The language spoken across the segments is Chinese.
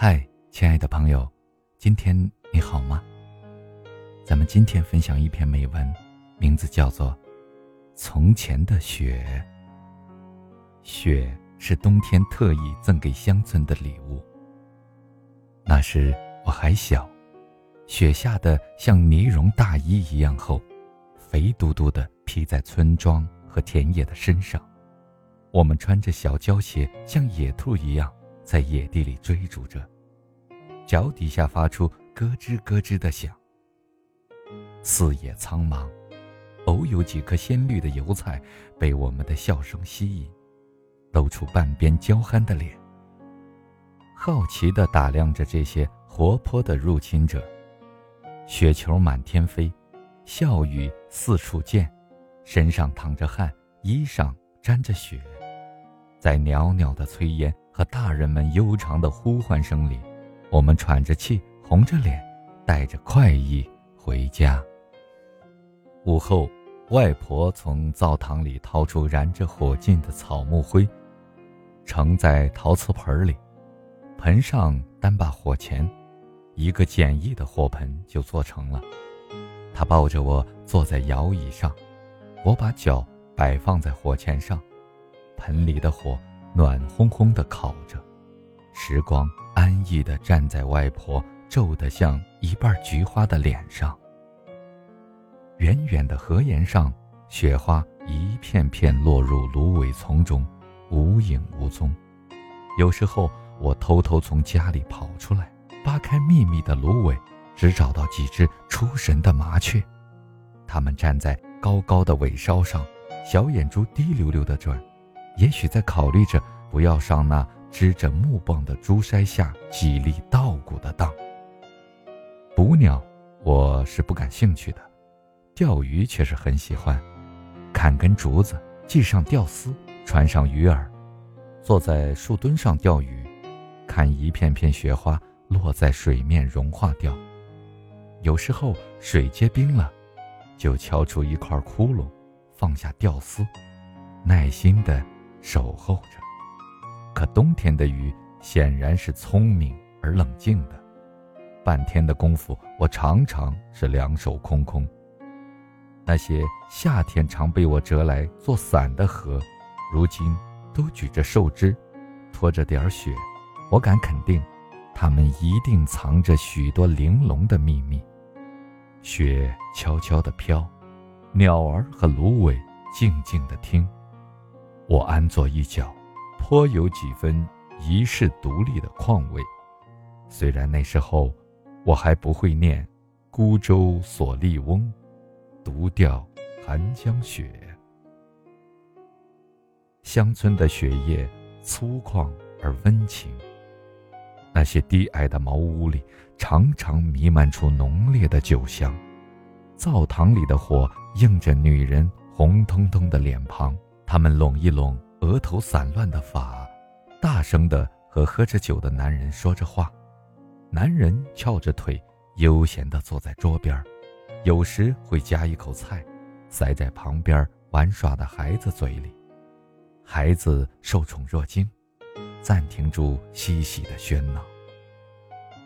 嗨，亲爱的朋友，今天你好吗？咱们今天分享一篇美文，名字叫做《从前的雪》。雪是冬天特意赠给乡村的礼物。那时我还小，雪下的像呢绒大衣一样厚，肥嘟嘟的披在村庄和田野的身上。我们穿着小胶鞋，像野兔一样。在野地里追逐着，脚底下发出咯吱咯吱的响。四野苍茫，偶有几颗鲜绿的油菜被我们的笑声吸引，露出半边娇憨的脸。好奇地打量着这些活泼的入侵者，雪球满天飞，笑语四处溅，身上淌着汗，衣上沾着雪，在袅袅的炊烟。和大人们悠长的呼唤声里，我们喘着气，红着脸，带着快意回家。午后，外婆从灶堂里掏出燃着火劲的草木灰，盛在陶瓷盆里，盆上单把火钳，一个简易的火盆就做成了。她抱着我坐在摇椅上，我把脚摆放在火钳上，盆里的火。暖烘烘的烤着，时光安逸地站在外婆皱得像一半菊花的脸上。远远的河沿上，雪花一片片落入芦苇丛中，无影无踪。有时候，我偷偷从家里跑出来，扒开密密的芦苇，只找到几只出神的麻雀，它们站在高高的尾梢上，小眼珠滴溜溜地转。也许在考虑着不要上那支着木棒的竹筛下几粒稻谷的当。捕鸟，我是不感兴趣的；钓鱼却是很喜欢。砍根竹子，系上钓丝，穿上鱼饵，坐在树墩上钓鱼，看一片片雪花落在水面融化掉。有时候水结冰了，就敲出一块窟窿，放下钓丝，耐心的。守候着，可冬天的雨显然是聪明而冷静的。半天的功夫，我常常是两手空空。那些夏天常被我折来做伞的河，如今都举着树枝，拖着点雪。我敢肯定，它们一定藏着许多玲珑的秘密。雪悄悄地飘，鸟儿和芦苇静静地听。我安坐一角，颇有几分遗世独立的况味。虽然那时候我还不会念“孤舟蓑笠翁，独钓寒江雪”。乡村的雪夜粗犷而温情。那些低矮的茅屋里常常弥漫出浓烈的酒香，灶堂里的火映着女人红彤彤的脸庞。他们拢一拢额头散乱的发，大声的和喝着酒的男人说着话。男人翘着腿，悠闲地坐在桌边，有时会夹一口菜，塞在旁边玩耍的孩子嘴里。孩子受宠若惊，暂停住嬉戏的喧闹。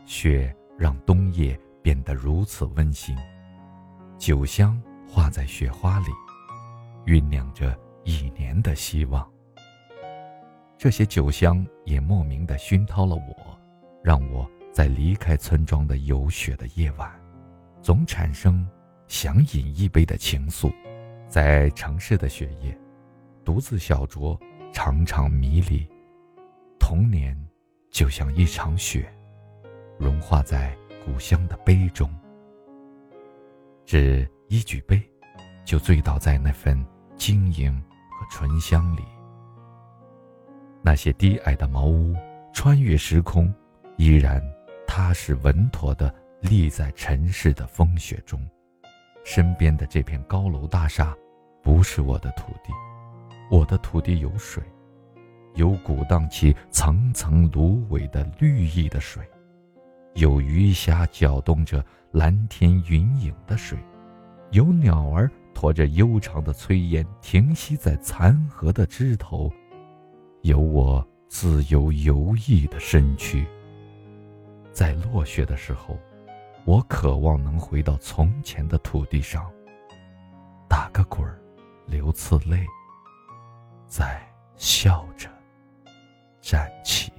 雪让冬夜变得如此温馨，酒香化在雪花里，酝酿着。一年的希望，这些酒香也莫名的熏陶了我，让我在离开村庄的有雪的夜晚，总产生想饮一杯的情愫。在城市的雪夜，独自小酌，常常迷离。童年就像一场雪，融化在故乡的杯中。只一举杯，就醉倒在那份晶莹。醇香里，那些低矮的茅屋穿越时空，依然踏实稳妥地立在尘世的风雪中。身边的这片高楼大厦，不是我的土地。我的土地有水，有鼓荡起层层芦苇的绿意的水，有鱼虾搅动着蓝天云影的水，有鸟儿。拖着悠长的炊烟，停息在残荷的枝头，有我自由游弋的身躯。在落雪的时候，我渴望能回到从前的土地上，打个滚儿，流次泪，再笑着站起。